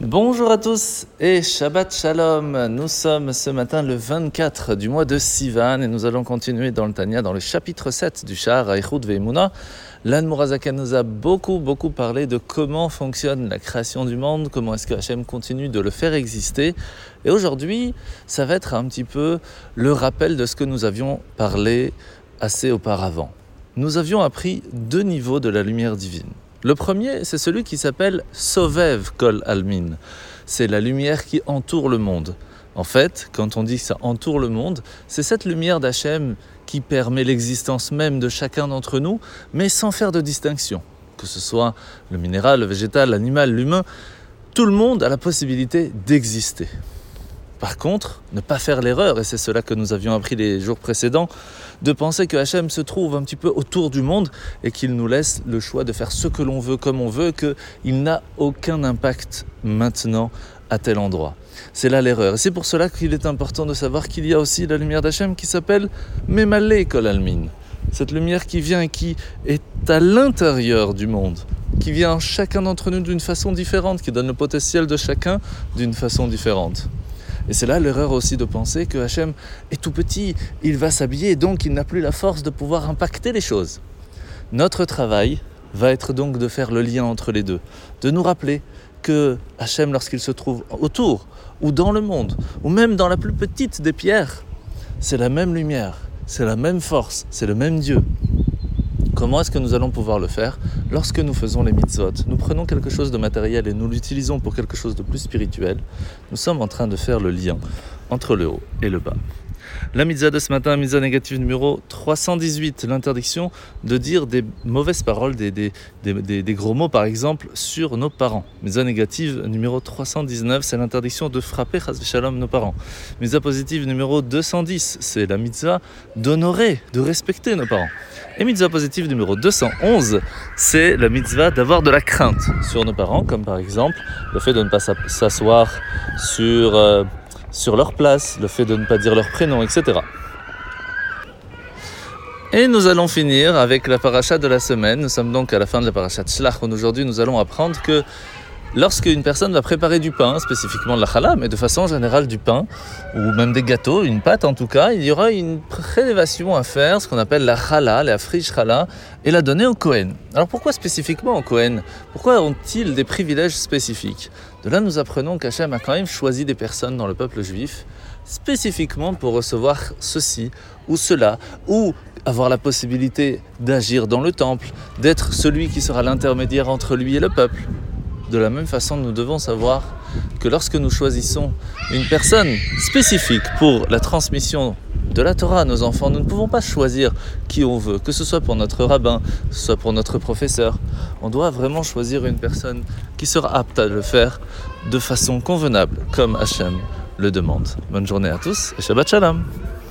Bonjour à tous et Shabbat Shalom. Nous sommes ce matin le 24 du mois de Sivan et nous allons continuer dans le Tanya, dans le chapitre 7 du Shah Aichud Veimuna. L'An Murazaka nous a beaucoup, beaucoup parlé de comment fonctionne la création du monde, comment est-ce que Hachem continue de le faire exister. Et aujourd'hui, ça va être un petit peu le rappel de ce que nous avions parlé assez auparavant. Nous avions appris deux niveaux de la lumière divine. Le premier, c'est celui qui s'appelle Sovev Kol Almin. C'est la lumière qui entoure le monde. En fait, quand on dit que ça entoure le monde, c'est cette lumière d'Hachem qui permet l'existence même de chacun d'entre nous, mais sans faire de distinction. Que ce soit le minéral, le végétal, l'animal, l'humain, tout le monde a la possibilité d'exister. Par contre, ne pas faire l'erreur, et c'est cela que nous avions appris les jours précédents, de penser que Hachem se trouve un petit peu autour du monde et qu'il nous laisse le choix de faire ce que l'on veut comme on veut, qu'il n'a aucun impact maintenant à tel endroit. C'est là l'erreur. Et c'est pour cela qu'il est important de savoir qu'il y a aussi la lumière d'Hachem qui s'appelle Memale Kol Almin. Cette lumière qui vient et qui est à l'intérieur du monde, qui vient chacun d'entre nous d'une façon différente, qui donne le potentiel de chacun d'une façon différente. Et c'est là l'erreur aussi de penser que Hachem est tout petit, il va s'habiller, donc il n'a plus la force de pouvoir impacter les choses. Notre travail va être donc de faire le lien entre les deux, de nous rappeler que Hachem, lorsqu'il se trouve autour, ou dans le monde, ou même dans la plus petite des pierres, c'est la même lumière, c'est la même force, c'est le même Dieu. Comment est-ce que nous allons pouvoir le faire Lorsque nous faisons les mitzvot, nous prenons quelque chose de matériel et nous l'utilisons pour quelque chose de plus spirituel, nous sommes en train de faire le lien entre le haut et le bas. La mitzvah de ce matin, mitzvah négative numéro 318, l'interdiction de dire des mauvaises paroles, des, gros mots par exemple, sur nos parents. Mitzvah négative numéro 319, c'est l'interdiction de frapper shalom nos parents. Mitzvah positive numéro 210, c'est la mitzvah d'honorer, de respecter nos parents. Et mitzvah positive numéro 211, c'est la mitzvah d'avoir de la crainte sur nos parents, comme par exemple le fait de ne pas s'asseoir sur... Euh, sur leur place, le fait de ne pas dire leur prénom, etc. Et nous allons finir avec la paracha de la semaine. Nous sommes donc à la fin de la paracha de Shlach. Aujourd'hui, nous allons apprendre que lorsque une personne va préparer du pain, spécifiquement de la challah, mais de façon générale du pain, ou même des gâteaux, une pâte en tout cas, il y aura une prélévation à faire, ce qu'on appelle la challah, la friche challah, et la donner au Kohen. Alors pourquoi spécifiquement au Kohen? Pourquoi ont-ils des privilèges spécifiques? De là, nous apprenons qu'Hachem a quand même choisi des personnes dans le peuple juif spécifiquement pour recevoir ceci ou cela, ou avoir la possibilité d'agir dans le temple, d'être celui qui sera l'intermédiaire entre lui et le peuple. De la même façon, nous devons savoir que lorsque nous choisissons une personne spécifique pour la transmission de la Torah à nos enfants, nous ne pouvons pas choisir qui on veut, que ce soit pour notre rabbin, que ce soit pour notre professeur. On doit vraiment choisir une personne qui sera apte à le faire de façon convenable, comme Hachem le demande. Bonne journée à tous et Shabbat Shalom